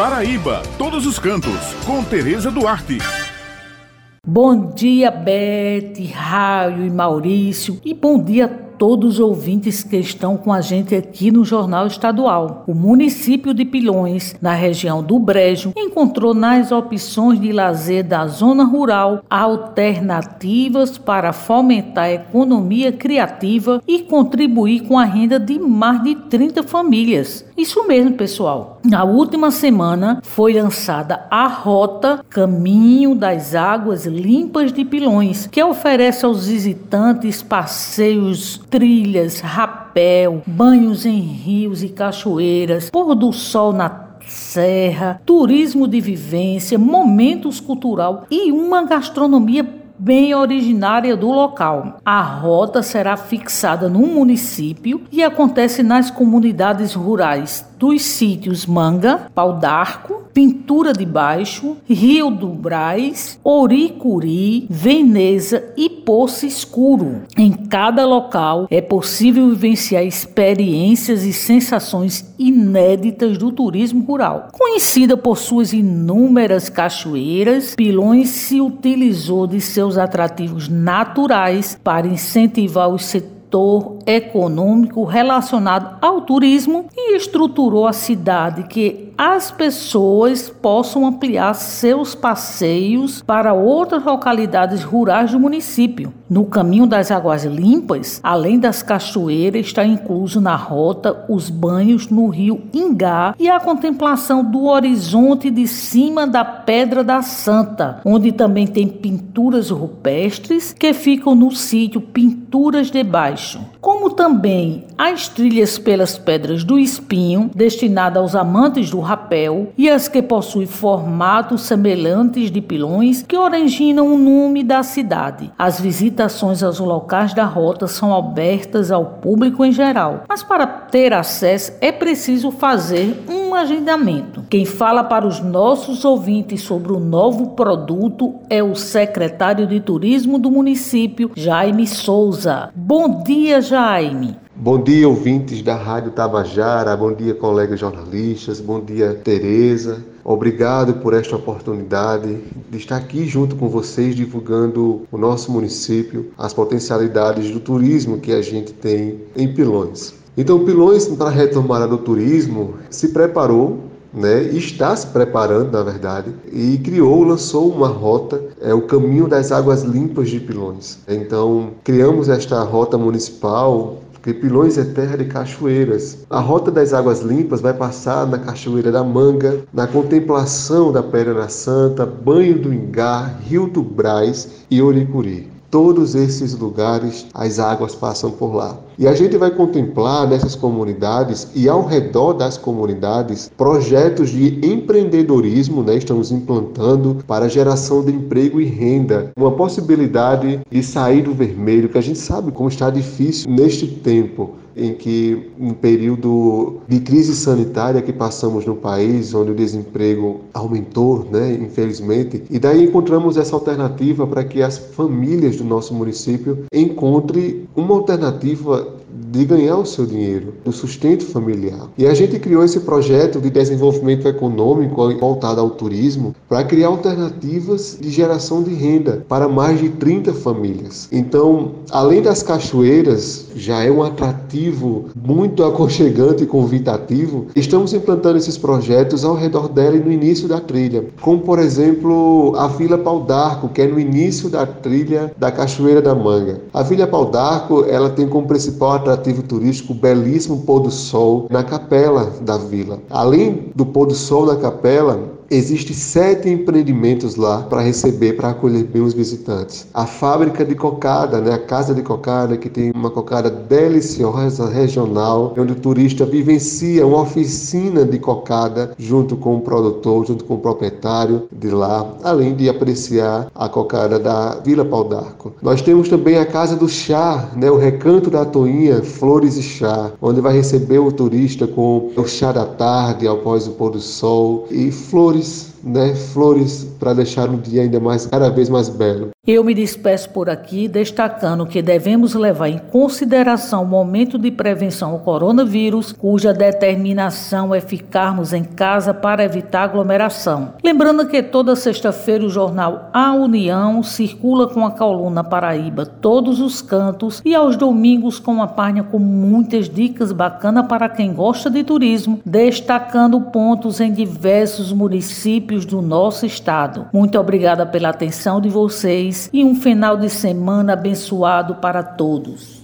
Paraíba, todos os cantos, com Tereza Duarte. Bom dia, Beth, Raio e Maurício, e bom dia todos os ouvintes que estão com a gente aqui no Jornal Estadual. O município de Pilões, na região do Brejo, encontrou nas opções de lazer da zona rural alternativas para fomentar a economia criativa e contribuir com a renda de mais de 30 famílias. Isso mesmo, pessoal. Na última semana foi lançada a Rota Caminho das Águas Limpas de Pilões, que oferece aos visitantes passeios trilhas, rapel, banhos em rios e cachoeiras, pôr do sol na serra, turismo de vivência, momentos cultural e uma gastronomia bem originária do local. A rota será fixada no município e acontece nas comunidades rurais dos sítios Manga, Pau d'Arco, Pintura de Baixo, Rio do Braz, Oricuri, Veneza e Poço Escuro. Em cada local é possível vivenciar experiências e sensações inéditas do turismo rural. Conhecida por suas inúmeras cachoeiras, Pilões se utilizou de seus atrativos naturais para incentivar setores setor econômico relacionado ao turismo e estruturou a cidade que as pessoas possam ampliar seus passeios para outras localidades rurais do município. No caminho das águas limpas, além das cachoeiras, está incluso na rota os banhos no rio Ingá e a contemplação do horizonte de cima da Pedra da Santa, onde também tem pinturas rupestres que ficam no sítio Pinturas de Baixo, como também as trilhas pelas Pedras do Espinho, destinada aos amantes do rapel, e as que possuem formatos semelhantes de pilões que originam o nome da cidade. As visitações aos locais da rota são abertas ao público em geral, mas para ter acesso é preciso fazer um agendamento. Quem fala para os nossos ouvintes sobre o novo produto é o secretário de Turismo do município, Jaime Souza. Bom dia, Jaime. Bom dia, ouvintes da Rádio Tabajara, bom dia, colegas jornalistas, bom dia, Tereza. Obrigado por esta oportunidade de estar aqui junto com vocês divulgando o nosso município, as potencialidades do turismo que a gente tem em Pilões. Então, Pilões, para a retomada do turismo, se preparou né, está se preparando, na verdade, e criou, lançou uma rota, é o Caminho das Águas Limpas de Pilões. Então, criamos esta rota municipal porque Pilões é terra de cachoeiras. A Rota das Águas Limpas vai passar na Cachoeira da Manga, na contemplação da Pedra Santa, Banho do Ingá, Rio do Braz e Oricuri. Todos esses lugares, as águas passam por lá. E a gente vai contemplar nessas comunidades e ao redor das comunidades projetos de empreendedorismo, né? Estamos implantando para geração de emprego e renda, uma possibilidade de sair do vermelho, que a gente sabe como está difícil neste tempo em que, um período de crise sanitária que passamos no país, onde o desemprego aumentou, né, infelizmente, e daí encontramos essa alternativa para que as famílias do nosso município encontrem uma alternativa de ganhar o seu dinheiro, do sustento familiar. E a gente criou esse projeto de desenvolvimento econômico voltado ao turismo para criar alternativas de geração de renda para mais de 30 famílias. Então, além das cachoeiras, já é um atrativo muito aconchegante e convidativo, estamos implantando esses projetos ao redor dela e no início da trilha, como por exemplo a Vila Pau d'Arco, que é no início da trilha da Cachoeira da Manga. A Vila Pau d'Arco, ela tem como principal atrativo turístico o belíssimo pôr do sol na capela da vila. Além do pôr do sol na capela, Existem sete empreendimentos lá para receber, para acolher bem os visitantes. A fábrica de cocada, né? a casa de cocada, que tem uma cocada deliciosa regional, onde o turista vivencia uma oficina de cocada junto com o produtor, junto com o proprietário de lá, além de apreciar a cocada da Vila Pau d'Arco. Nós temos também a Casa do Chá, né? o Recanto da Toinha, Flores e Chá, onde vai receber o turista com o chá da tarde, após o pôr do sol, e flores flores, né? Flores para deixar o dia ainda mais cada vez mais belo. Eu me despeço por aqui, destacando que devemos levar em consideração o momento de prevenção ao coronavírus, cuja determinação é ficarmos em casa para evitar aglomeração. Lembrando que toda sexta-feira o jornal A União circula com a coluna Paraíba todos os cantos e aos domingos com uma página com muitas dicas bacanas para quem gosta de turismo, destacando pontos em diversos municípios do nosso estado. Muito obrigada pela atenção de vocês e um final de semana abençoado para todos.